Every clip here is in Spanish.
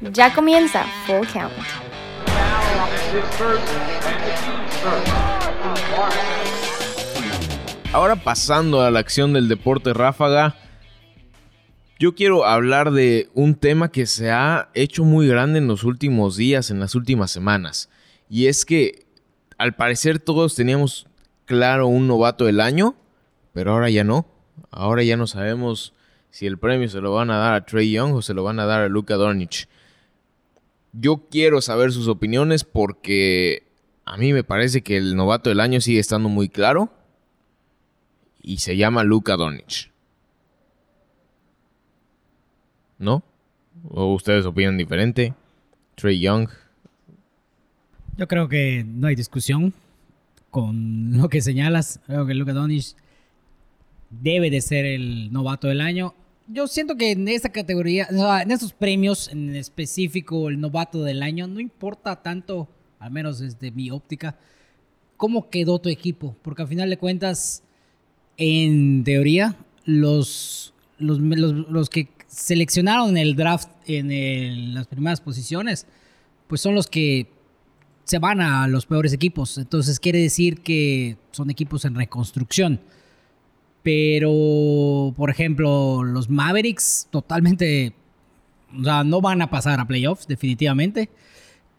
Ya comienza Full Count. Ahora pasando a la acción del deporte ráfaga, yo quiero hablar de un tema que se ha hecho muy grande en los últimos días, en las últimas semanas. Y es que al parecer todos teníamos claro un novato del año, pero ahora ya no. Ahora ya no sabemos si el premio se lo van a dar a Trey Young o se lo van a dar a Luka Doncic. Yo quiero saber sus opiniones porque a mí me parece que el novato del año sigue estando muy claro y se llama Luka Doncic. ¿No? ¿O ustedes opinan diferente? Trey Young. Yo creo que no hay discusión con lo que señalas. Creo que Luka Doncic debe de ser el novato del año. Yo siento que en esta categoría, en estos premios en específico, el novato del año, no importa tanto, al menos desde mi óptica, cómo quedó tu equipo. Porque al final de cuentas, en teoría, los, los, los, que seleccionaron el draft en las primeras posiciones, pues son los que se van a los peores equipos. Entonces quiere decir que son equipos en reconstrucción. Pero, por ejemplo, los Mavericks totalmente, o sea, no van a pasar a playoffs, definitivamente.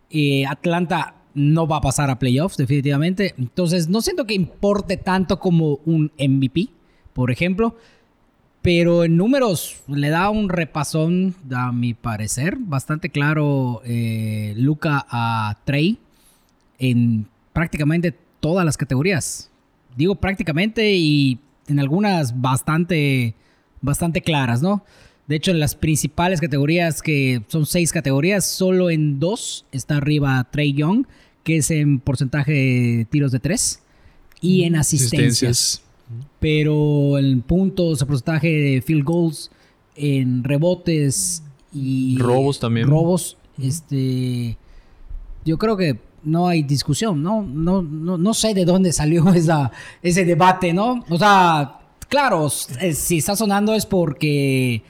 Eh, Atlanta no va a pasar a playoffs, definitivamente. Entonces, no siento que importe tanto como un MVP, por ejemplo. Pero en números le da un repasón, a mi parecer, bastante claro eh, Luca a Trey en prácticamente todas las categorías. Digo prácticamente y en algunas bastante, bastante claras, ¿no? De hecho, en las principales categorías, que son seis categorías, solo en dos está arriba Trey Young, que es en porcentaje de tiros de tres, y en asistencias. Pero en puntos, en porcentaje de field goals, en rebotes y... Robos también. Robos, este... Yo creo que no hay discusión, ¿no? No, no, no sé de dónde salió esa, ese debate, ¿no? O sea, claro, eh, si está sonando es porque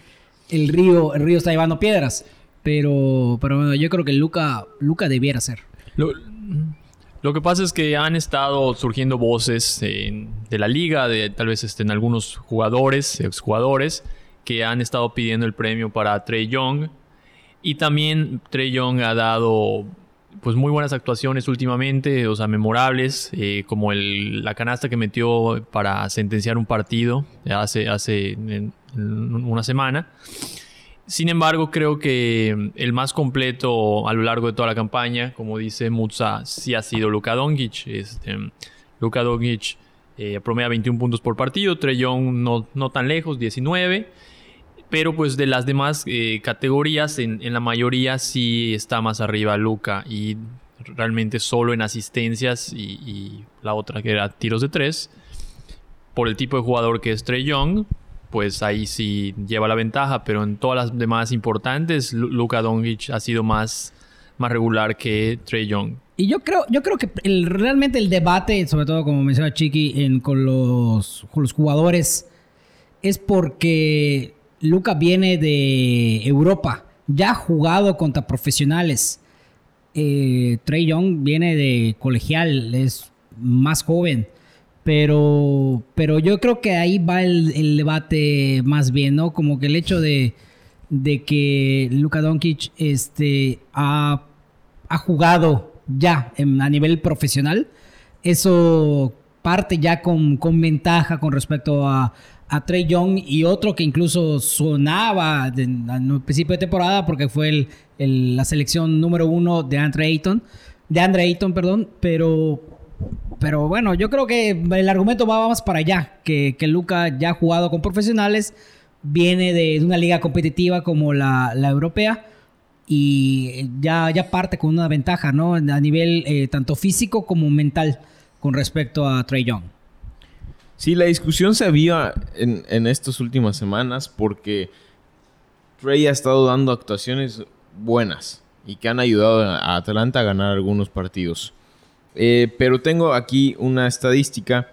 el río, el río está llevando piedras. Pero, pero bueno, yo creo que Luca, Luca debiera ser. Lo, que pasa es que han estado surgiendo voces de la liga, de tal vez estén algunos jugadores, exjugadores, que han estado pidiendo el premio para Trey Young. Y también Trey Young ha dado pues muy buenas actuaciones últimamente, o sea, memorables, eh, como el, la canasta que metió para sentenciar un partido hace, hace una semana. Sin embargo, creo que el más completo a lo largo de toda la campaña, como dice Mutsa, sí ha sido Luka Doncic. Este, Luka Doncic eh, promedia 21 puntos por partido, Trellón no, no tan lejos, 19 pero pues de las demás eh, categorías, en, la mayoría sí está más arriba Luca y realmente solo en asistencias y, la otra que era tiros de tres. Por el tipo de jugador que es Trey Young, pues ahí sí lleva la ventaja, pero en todas las demás importantes, Luca Doncic ha sido más, más regular que Trey Young. Y yo creo, yo creo que realmente el debate, sobre todo como menciona Chiqui, en, con, los, con los jugadores, es porque Luca viene de Europa, ya ha jugado contra profesionales. Eh, Trey Young viene de colegial, es más joven. Pero, pero yo creo que ahí va el, debate más bien, ¿no? Como que el hecho de, que Luka Doncic este, ha, jugado ya a nivel profesional, eso parte ya con, con ventaja con respecto a, a Trey Young y otro que incluso sonaba el principio de temporada porque fue el, la selección número uno de Andre Ayton, de Andre Ayton, perdón, pero, pero bueno, yo creo que el argumento va más para allá, que, que Luca ya ha jugado con profesionales, viene de, una liga competitiva como la, europea y ya, ya parte con una ventaja, ¿no? A nivel eh, tanto físico como mental con respecto a Trey Young. Sí, la discusión se había en, estas últimas semanas porque Trey ha estado dando actuaciones buenas y que han ayudado a Atlanta a ganar algunos partidos. Eh, pero tengo aquí una estadística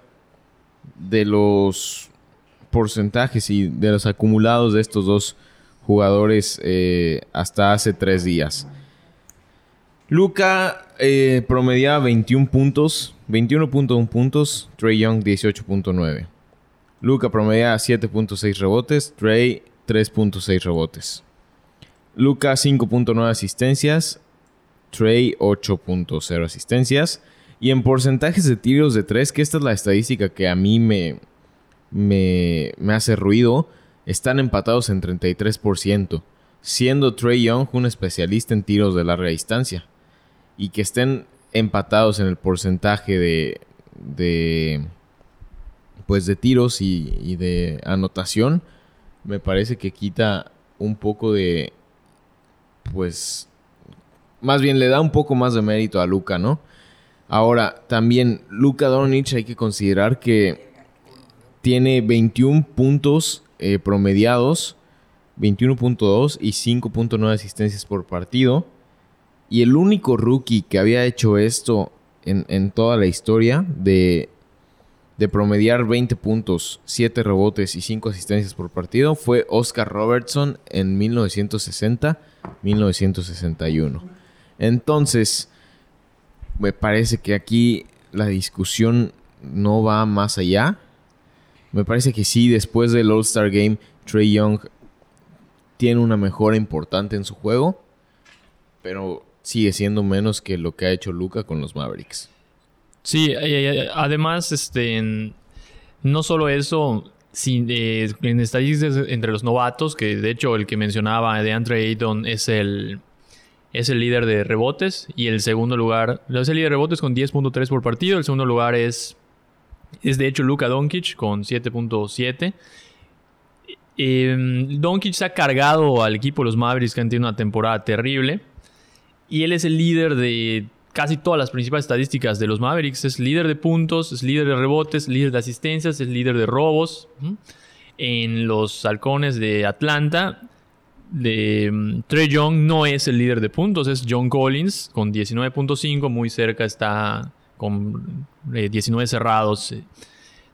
de los porcentajes y de los acumulados de estos dos jugadores eh, hasta hace tres días. Luca eh, promediaba 21 puntos, 21.1 puntos, Trey Young 18.9. Luca promedia 7.6 rebotes, Trey 3.6 rebotes. Luca 5.9 asistencias, Trey 8.0 asistencias. Y en porcentajes de tiros de 3, que esta es la estadística que a mí me, me, me hace ruido, están empatados en 33%, siendo Trey Young un especialista en tiros de larga distancia. Y que estén empatados en el porcentaje de, de pues de tiros y, de anotación, me parece que quita un poco de, pues, más bien le da un poco más de mérito a Luca, ¿no? Ahora, también Luca Doncic hay que considerar que tiene 21 puntos eh, promediados, 21.2 y 5.9 asistencias por partido. Y el único rookie que había hecho esto en, en toda la historia de, de promediar 20 puntos, 7 rebotes y 5 asistencias por partido fue Oscar Robertson en 1960-1961. Entonces, me parece que aquí la discusión no va más allá. Me parece que sí, después del All-Star Game, Trey Young tiene una mejora importante en su juego, pero sigue siendo menos que lo que ha hecho Luca con los Mavericks. Sí, eh, eh, además, este, no solo eso, sin, eh, en estadísticas entre los novatos, que de hecho el que mencionaba de Andre Ayton es el, es el líder de rebotes y el segundo lugar, es el líder de rebotes con 10.3 por partido, el segundo lugar es, es de hecho Luka Doncic con 7.7. Eh, Doncic se ha cargado al equipo de los Mavericks que han tenido una temporada terrible. Y él es el líder de casi todas las principales estadísticas de los Mavericks. Es líder de puntos, es líder de rebotes, líder de asistencias, es líder de robos. En los halcones de Atlanta, de mm, Trey Young no es el líder de puntos, es John Collins con 19.5, muy cerca está con eh, 19 cerrados. eh,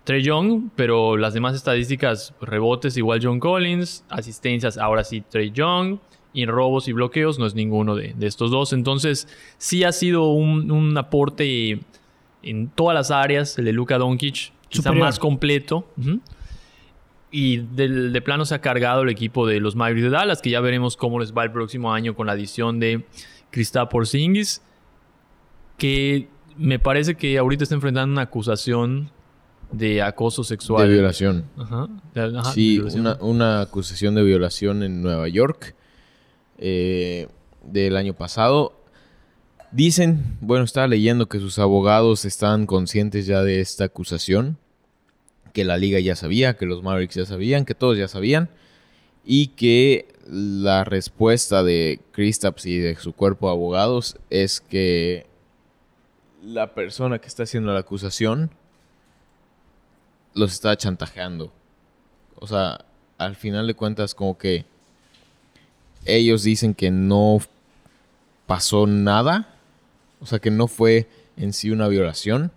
Trey Young, pero las demás estadísticas, rebotes igual John Collins, asistencias ahora sí Trey Young, y en robos y bloqueos no es ninguno de, de estos dos. Entonces sí ha sido un, un aporte en todas las áreas, el de Luka Doncic, quizá Superior. más completo. Y del- de, plano se ha cargado el equipo de los Mavericks de Dallas, que ya veremos cómo les va el próximo año con la adición de Kristaps Porzingis, que me parece que ahorita está enfrentando una acusación de acoso sexual. De violación. Ajá. De- ajá, sí, violación. una, una acusación de violación en Nueva York eh, del año pasado. Dicen, bueno, estaba leyendo que sus abogados están conscientes ya de esta acusación, que la liga ya sabía, que los Mavericks ya sabían, que todos ya sabían, y que la respuesta de Kristaps y de su cuerpo de abogados es que la persona que está haciendo la acusación los está chantajeando. O sea, al final de cuentas, como que ellos dicen que no pasó nada. O sea, que no fue en sí una violación.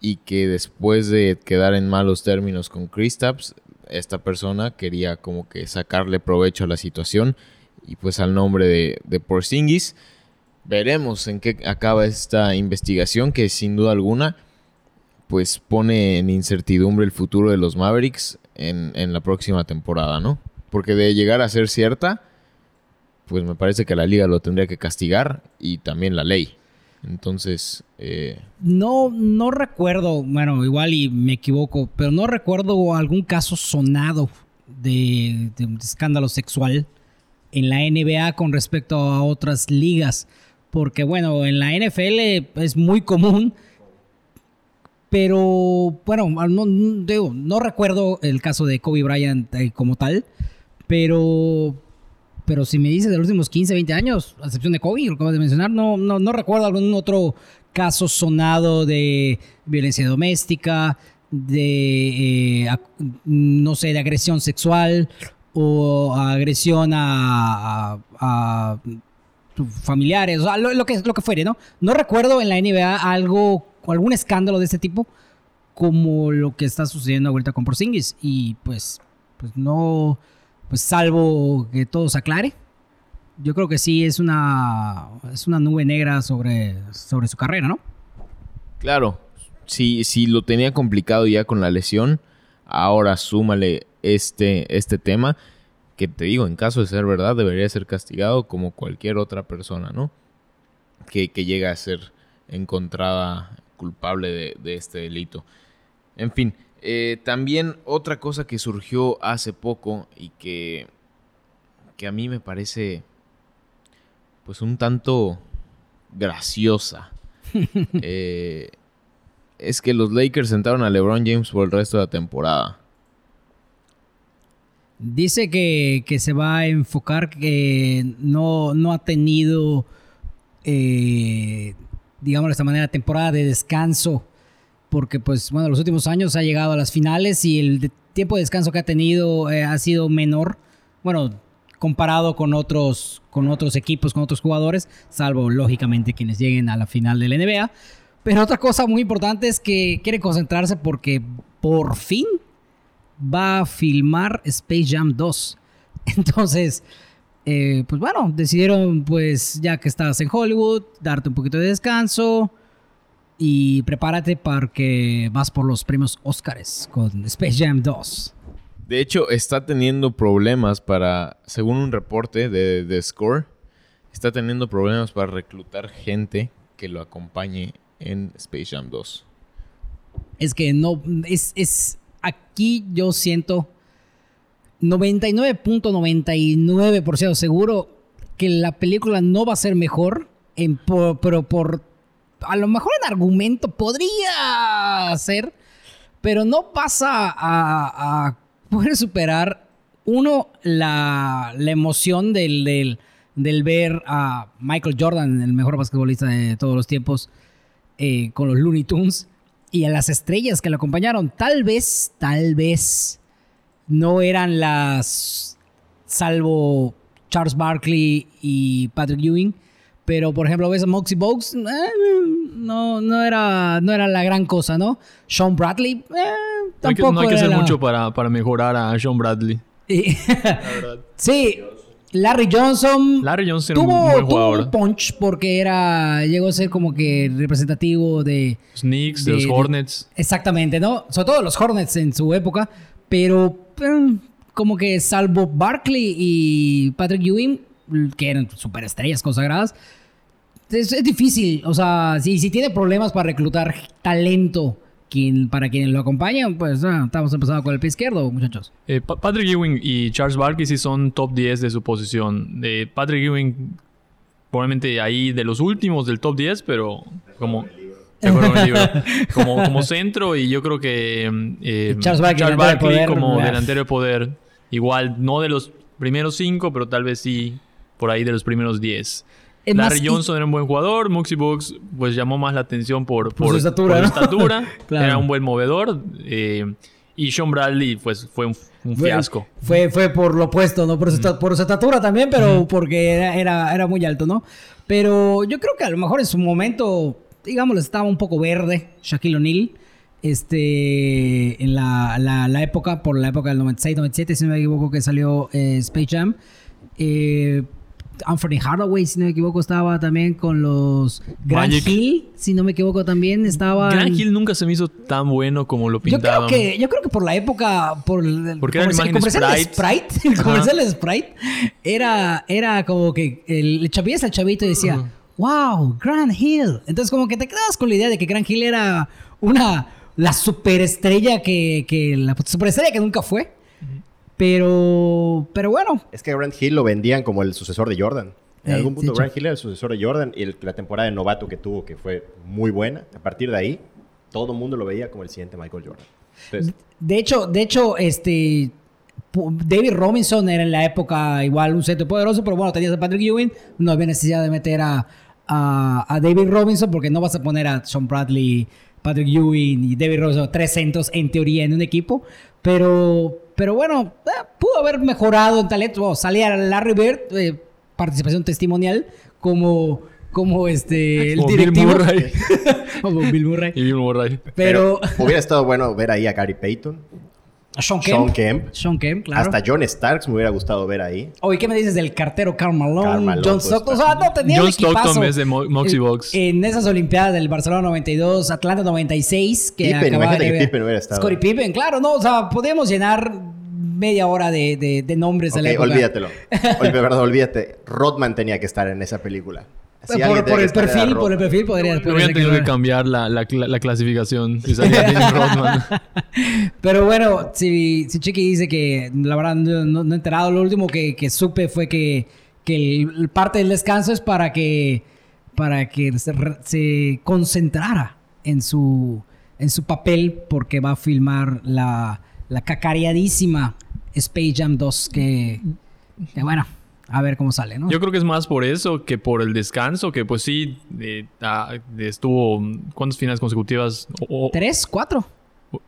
Y que después de quedar en malos términos con Kristaps, esta persona quería como que sacarle provecho a la situación. Y pues al nombre de, de Porzingis. Veremos en qué acaba esta investigación que sin duda alguna pues pone en incertidumbre el futuro de los Mavericks en, en la próxima temporada, ¿no? Porque de llegar a ser cierta, pues me parece que la liga lo tendría que castigar y también la ley. Entonces, eh, No, no recuerdo, bueno, igual y me equivoco, pero no recuerdo algún caso sonado de, escándalo sexual en la NBA con respecto a otras ligas. Porque bueno, en la NFL es muy común, pero bueno, no, no- digo, no recuerdo el caso de Kobe Bryant eh, como tal, pero pero si me dices de los últimos 15, 20 años, a excepción de Kobe, lo acabas de mencionar, no, no, no recuerdo algún otro caso sonado de violencia doméstica, de, eh, no sé, de agresión sexual o agresión a familiares, o sea, lo, lo que, lo que fuere, ¿no? No recuerdo en la NBA algo, algún escándalo de este tipo como lo que está sucediendo ahorita con Porzingis y pues, pues no, pues salvo que todo se aclare. Yo creo que sí es una, es una nube negra sobre, sobre su carrera, ¿no? Claro, si, si lo tenía complicado ya con la lesión, ahora súmale este, este tema, que te digo, en caso de ser verdad, debería ser castigado como cualquier otra persona, ¿no? Que, que llega a ser encontrada culpable de, de este delito. En fin, eh, también otra cosa que surgió hace poco y que, que a mí me parece pues un tanto graciosa. eh, es que los Lakers sentaron a LeBron James por el resto de la temporada. Dice que, que se va a enfocar que no, no ha tenido, eh, digamos de esta manera, temporada de descanso. Porque, pues, bueno, los últimos años ha llegado a las finales y el tiempo de descanso que ha tenido eh, ha sido menor. Bueno, comparado con otros, con otros equipos, con otros jugadores, salvo, lógicamente, quienes lleguen a la final de la NBA. Pero otra cosa muy importante es que quiere concentrarse porque por fin va a filmar Space Jam 2. Entonces, eh, pues bueno, decidieron, pues ya que estás en Hollywood, darte un poquito de descanso y prepárate para que vas por los premios Oscars con Space Jam 2. De hecho, está teniendo problemas para, según un reporte de, de Score, está teniendo problemas para reclutar gente que lo acompañe en Space Jam 2. Es que no, es, es, aquí yo siento 99.99% seguro que la película no va a ser mejor, en, por- pero por, a lo mejor en argumento podría ser, pero no pasa a, poder superar, uno, la, emoción del, del, del ver a Michael Jordan, el mejor basquetbolista de todos los tiempos, eh, con los Looney Tunes y a las estrellas que lo acompañaron. Tal vez, tal vez no eran las, salvo Charles Barkley y Patrick Ewing, pero por ejemplo ves a Moxie Bogues, eh, no, no, era, no era la gran cosa, ¿no? Sean Bradley, eh, No hay que, tampoco no hay que era hacer la- mucho para, para mejorar a Sean Bradley. Y- sí, Larry Johnson Larry Johnson era un tuvo, tuvo un punch porque era llegó a ser como que representativo de Los Knicks, de, de- los de- Hornets. Exactamente, ¿no? Sobre todo los Hornets en su época, pero eh, como que salvo Barkley y Patrick Ewing, que eran superestrellas consagradas, es, es difícil, o sea, si, si tiene problemas para reclutar talento quien, para quienes lo acompañan, pues ah, estamos empezando con el pie izquierdo, muchachos. Eh, Pa- Patrick Ewing y Charles Barkley sí son top 10 de su posición. De Patrick Ewing, probablemente ahí de los últimos del top 10, pero como. como, como centro y yo creo que eh, Y Charles Barkley, delantero de poder, como delantero de poder. Igual, no de los primeros 5, pero tal vez sí por ahí de los primeros 10. Es Larry y- Johnson era un buen jugador. Muxie Bucks pues llamó más la atención por, Por su estatura, por ¿no? estatura. Claro. Era un buen movedor. eh, y Sean Bradley pues fue un, fiasco. Fue, fue por lo opuesto, ¿no? Por su, por su estatura también, pero porque era, era, era muy alto, ¿no? Pero yo creo que a lo mejor en su momento, digamos, estaba un poco verde Shaquille O'Neal. Este, en la, la- la época, por la época del 96, 97, si no me equivoco, que salió eh, Space Jam. Eh, Anthony Hardaway, si no me equivoco, estaba también con los Grand Magic. Hill, si no me equivoco, también estaba. Grant Hill nunca se me hizo tan bueno como lo Yo creo pintaban. que, yo creo que por la época, por el, Porque comercial- imagen comercial de Sprite. Sprite, el comercial de Sprite, era, era como que el, el chavillo el chavito y decía, wow, Grant Hill. Entonces como que te quedabas con la idea de que Grant Hill era una, la superestrella que, que la superestrella que nunca fue. Pero, pero bueno, Es que Grant Hill lo vendían como el sucesor de Jordan. En Eh, algún punto Grant Hill era el sucesor de Jordan y el- la temporada de novato que tuvo, que fue muy buena. A partir de ahí, todo el mundo lo veía como el siguiente Michael Jordan. Entonces, De hecho, de hecho, este David Robinson era en la época igual un centro poderoso, pero bueno, tenías a Patrick Ewing, no había necesidad de meter a, a, a David Robinson porque no vas a poner a Sean Bradley, Patrick Ewing y David Robinson, tres centros en teoría en un equipo, pero, pero bueno, eh, pudo haber mejorado en talento. Bueno, salía Larry Bird, eh, participación testimonial, como, como este, el Como Bill directivo. Murray. como Bill Murray. y Bill Murray. Pero, hubiera estado bueno ver ahí a Gary Payton. Sean Kemp. Sean Kemp. Sean Kemp, claro. Hasta John Starks me hubiera gustado ver ahí. Oye, ¿qué me dices del cartero Karl Malone? Karl Malone, John pues, Stockton. O sea, no, tenía John. Stockton es de Mo- Moxie Box. En esas Olimpiadas del Barcelona 92, Atlanta 96, que Pippen, acababa imagínate de que ver- Pippen hubiera estado. Scottie Pippen, claro, no, o sea, podemos llenar media hora de, de- de nombres de la época. olvídatelo. Olvídate. Rodman tenía que estar en esa película. Si por, por el perfil, por el perfil podría No ser tenido que cambiar la, la, la clasificación. Si salía Dennis Rodman. Pero bueno, si, si Chiqui dice que la verdad no, no- he enterado, lo último que, que supe fue que, que el, parte del descanso es para que, para que se, se concentrara en su, en su papel porque va a filmar la, la cacareadísima Space Jam 2 que, que bueno, a ver cómo sale, ¿no? Yo creo que es más por eso que por el descanso, que pues sí, eh, ah, estuvo... ¿Cuántas finales consecutivas? O- o- ¿Tres? ¿Cuatro?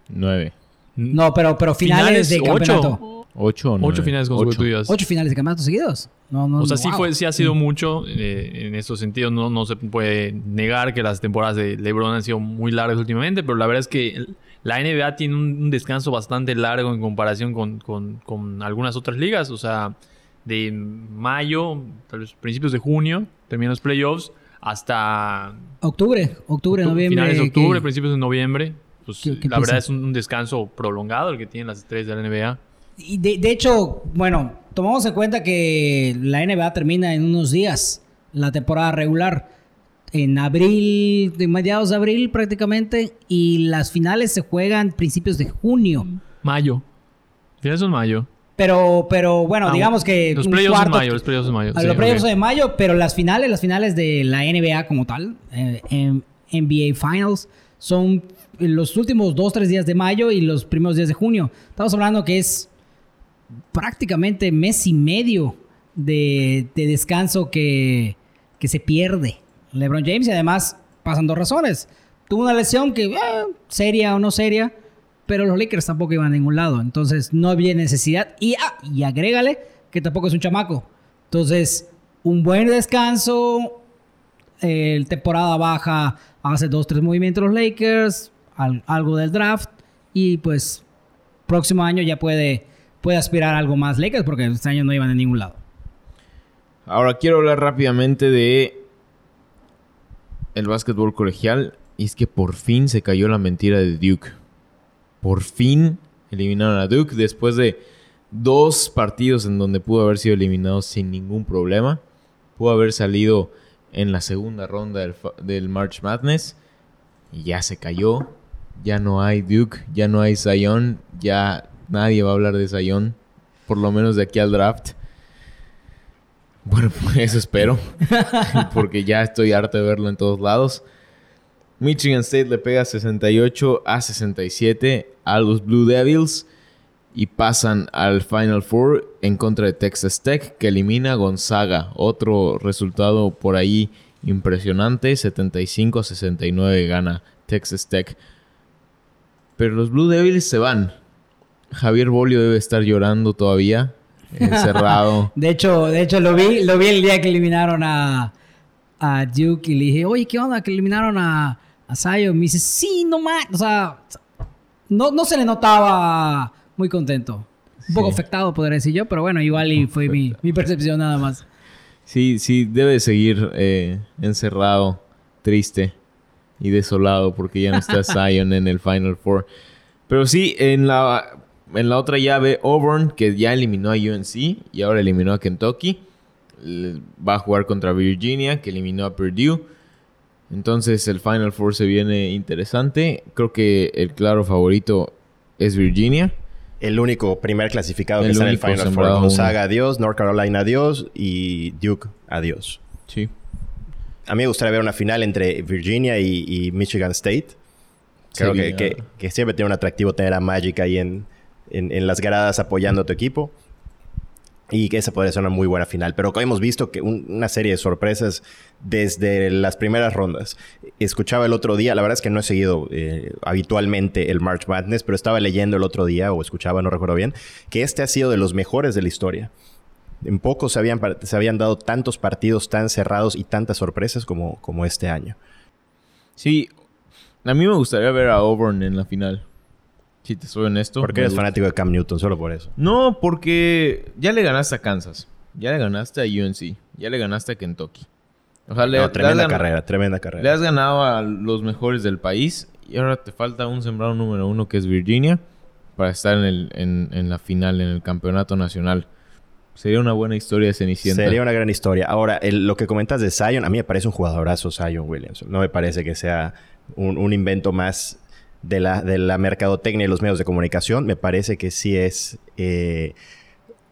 Nueve. No, pero, pero finales, de ocho. campeonato. Ocho o nueve. Ocho finales Ocho. consecutivas. ¿Ocho finales de campeonato seguidos? No, no, O sea, no, sí, wow. fue, sí ha sido mucho eh, en estos sentidos. No, no se puede negar que las temporadas de LeBron han sido muy largas últimamente, pero la verdad es que el- la NBA tiene un, un descanso bastante largo en comparación con, con- con algunas otras ligas. O sea, de mayo, tal vez principios de junio, terminan los playoffs, hasta Octubre, octubre, octu- noviembre. finales de octubre, que- principios de noviembre. Pues, ¿Qué- qué la verdad es un, un descanso prolongado el que tienen las estrellas de la NBA. Y de, de hecho, bueno, tomamos en cuenta que la NBA termina en unos días, la temporada regular, en abril, de mediados de abril prácticamente, y las finales se juegan principios de junio. Mayo. Finales son mayo. Pero, pero bueno, Ah, digamos que Los playoffs cuarto- mayo. Los playoffs en mayo. sí, los playoffs de mayo, pero las finales, las finales de la NBA como tal, eh, en NBA Finals, son los últimos dos, tres días de mayo y los primeros días de junio. Estamos hablando que es prácticamente mes y medio de, de descanso que, que se pierde LeBron James y además pasan dos razones. Tuvo una lesión que, eh, seria o no seria, pero los Lakers tampoco iban a ningún lado. Entonces no había necesidad. Y, ah, y agrégale que tampoco es un chamaco. Entonces, un buen descanso. eh, temporada baja, hace dos, tres movimientos los Lakers. al- algo del draft. Y pues, próximo año ya puede, puede aspirar a algo más Lakers porque este año no iban a ningún lado. Ahora quiero hablar rápidamente de el básquetbol colegial. Y es que por fin se cayó la mentira de Duke. Por fin eliminaron a Duke después de dos partidos en donde pudo haber sido eliminado sin ningún problema. Pudo haber salido en la segunda ronda del, March Madness. Y ya se cayó. Ya no hay Duke, ya no hay Zion. Ya nadie va a hablar de Zion. Por lo menos de aquí al draft. Bueno, eso espero. porque ya estoy harto de verlo en todos lados. Michigan State le pega 68 a 67 a los Blue Devils y pasan al Final Four en contra de Texas Tech que elimina a Gonzaga. Otro resultado por ahí impresionante, 75 a 69 gana Texas Tech. Pero los Blue Devils se van. Javier Bolio debe estar llorando todavía, encerrado. De hecho, de hecho lo vi, lo vi el día que eliminaron a, a Duke y le dije, oye, ¿qué onda? Que eliminaron a, a Zion. Me dice, sí, no más. O sea, no, no se le notaba muy contento. Un poco Sí. afectado, podría decir yo, pero bueno, igual y fue mi, mi percepción nada más. Sí, sí, debe seguir eh, encerrado, triste y desolado porque ya no está Zion en el Final Four. Pero sí, en la, en la otra llave, Auburn, que ya eliminó a UNC y ahora eliminó a Kentucky, va a jugar contra Virginia, que eliminó a Purdue. Entonces el Final Four se viene interesante. Creo que el claro favorito es Virginia. El único primer clasificado que está en el Final Four. Gonzaga, adiós. North Carolina, adiós. Y Duke, adiós. Sí. A mí me gustaría ver una final entre Virginia y, y Michigan State. Creo que, que- que siempre tiene un atractivo tener a Magic ahí en, en- en las gradas apoyando a tu equipo. Y que esa podría ser una muy buena final. Pero hemos visto que un- una serie de sorpresas desde las primeras rondas. Escuchaba el otro día, la verdad es que no he seguido eh, habitualmente el March Madness, pero estaba leyendo el otro día, o escuchaba, no recuerdo bien, que este ha sido de los mejores de la historia. En poco se habían, se habían dado tantos partidos tan cerrados y tantas sorpresas como, como este año. Sí, a mí me gustaría ver a Auburn en la final. Si te soy honesto. Porque me eres gusta. fanático de Cam Newton, solo por eso. No, porque ya le ganaste a Kansas. Ya le ganaste a UNC. Ya le ganaste a Kentucky. O sea, le, No, le tremenda carrera, tremenda Le carrera. has ganado a los mejores del país. Y ahora te falta un sembrado número uno que es Virginia. Para estar en, el, en, en la final, en el campeonato nacional. Sería una buena historia de Cenicienta. Sería una gran historia. Ahora, el- lo que comentas de Zion, a mí me parece un jugadorazo Zion Williamson. No me parece que sea un, un invento más de la, de la mercadotecnia y los medios de comunicación. Me parece que sí es eh,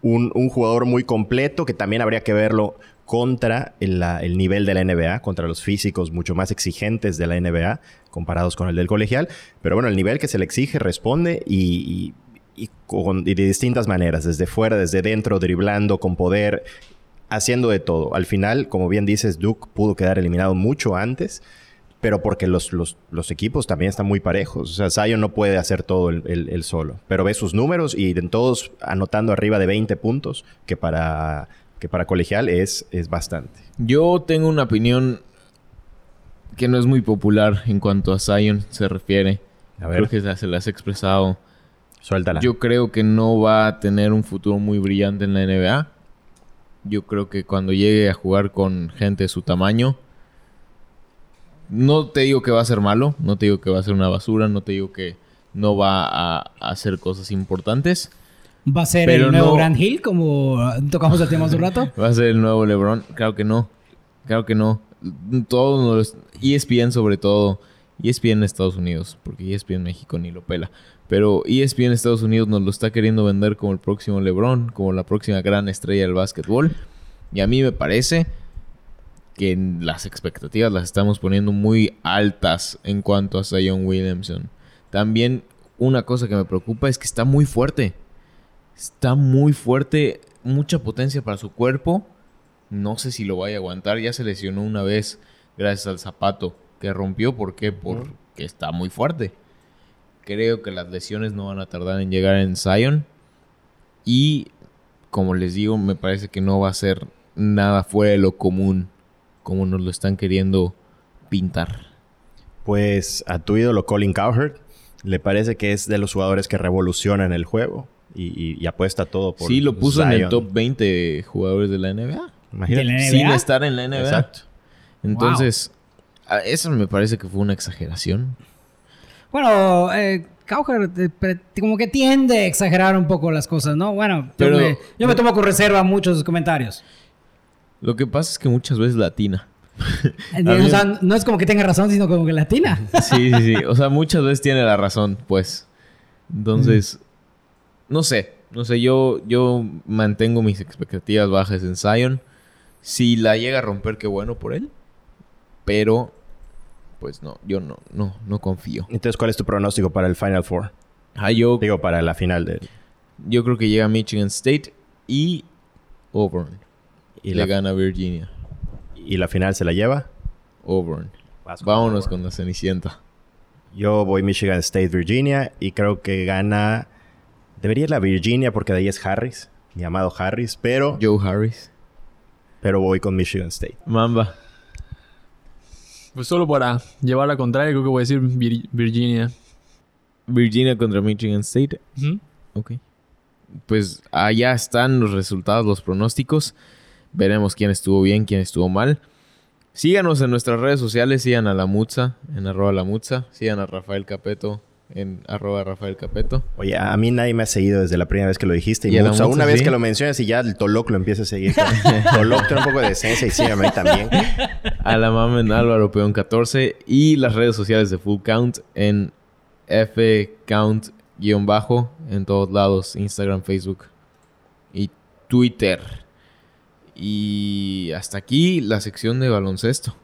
un, un jugador muy completo que también habría que verlo contra el, la- el nivel de la NBA, contra los físicos mucho más exigentes de la NBA comparados con el del colegial. Pero bueno, el nivel que se le exige responde y, y- con- y de distintas maneras, desde fuera, desde dentro, driblando, con poder, haciendo de todo. Al final, como bien dices, Duke pudo quedar eliminado mucho antes, pero porque los, los- los equipos también están muy parejos. O sea, Zion no puede hacer todo el, el solo, pero ve sus números y en todos anotando arriba de 20 puntos, que para, que para colegial es, es bastante. Yo tengo una opinión que no es muy popular en cuanto a Zion se refiere. A ver, Creo que se- se las he expresado. suéltala. Yo creo que no va a tener un futuro muy brillante en la NBA. Yo creo que cuando llegue a jugar con gente de su tamaño, no te digo que va a ser malo, no te digo que va a ser una basura, no te digo que no va a, a hacer cosas importantes. ¿Va a ser el nuevo no- Grand Hill como tocamos el tema hace un rato? ¿Va a ser el nuevo LeBron? Claro que no. Claro que no. Todos. ESPN sobre todo. ESPN en Estados Unidos. Porque ESPN México ni lo pela. Pero ESPN Estados Unidos nos lo está queriendo vender como el próximo LeBron. Como la próxima gran estrella del básquetbol. Y a mí me parece que las expectativas las estamos poniendo muy altas en cuanto a Zion Williamson. También una cosa que me preocupa es que está muy fuerte. Está muy fuerte, mucha potencia para su cuerpo. No sé si lo vaya a aguantar. Ya se lesionó una vez gracias al zapato que rompió. ¿Por qué? Porque está muy fuerte. Creo que las lesiones no van a tardar en llegar en Zion. Y como les digo, me parece que no va a ser nada fuera de lo común como nos lo están queriendo pintar. Pues a tu ídolo Colin Cowherd le parece que es de los jugadores que revolucionan el juego y, y- y apuesta todo por Sí, lo puso en el top 20 de jugadores de la NBA. Imagínate. ¿De la NBA? Sin estar en la NBA. Exacto. Entonces, eso me parece que fue una exageración. Bueno, eh, Cowherd eh, como que tiende a exagerar un poco las cosas, ¿no? Bueno, yo Pero- me- yo me tomo con reserva muchos comentarios. Lo que pasa es que muchas veces latina. Eh, O sea, no es como que tenga razón, sino como que latina. Sí, sí, sí. O sea, muchas veces tiene la razón, pues. Entonces, no sé. No sé, yo, yo mantengo mis expectativas bajas en Zion. Si la llega a romper, qué bueno por él. Pero, pues no, yo no, no, no confío. Entonces, ¿cuál es tu pronóstico para el Final Four? Ah, yo, Digo, para la final de... yo creo que llega Michigan State y Auburn. Y le la, gana Virginia. y la final se la lleva. Auburn. Vas con Vámonos Auburn. con la Cenicienta. Yo voy Michigan State, Virginia y creo que gana... Debería ir la Virginia porque de ahí es Harris, mi amado Harris, pero, Joe Harris. pero voy con Michigan State. Mamba. Pues solo para llevar la contraria, creo que voy a decir Vir- Virginia. Virginia contra Michigan State. Ok. Pues allá están los resultados, los pronósticos. Veremos quién estuvo bien, quién estuvo mal. Síganos en nuestras redes sociales, sigan a la Mutza, en arroba la Mutza. Sigan a Rafael Capeto, en arroba Rafael Capeto. Oye, a mí nadie me ha seguido desde la primera vez que lo dijiste. Y, Y Mutza, una vez que lo mencionas y ya el Toloc lo empieza a seguir. Toloc tiene un poco de decencia y sí, a mí también. A la Mamen Álvaro Peón 14 y las redes sociales de Full Count en F-Count-bajo en todos lados, Instagram, Facebook y Twitter. Y hasta aquí la sección de baloncesto.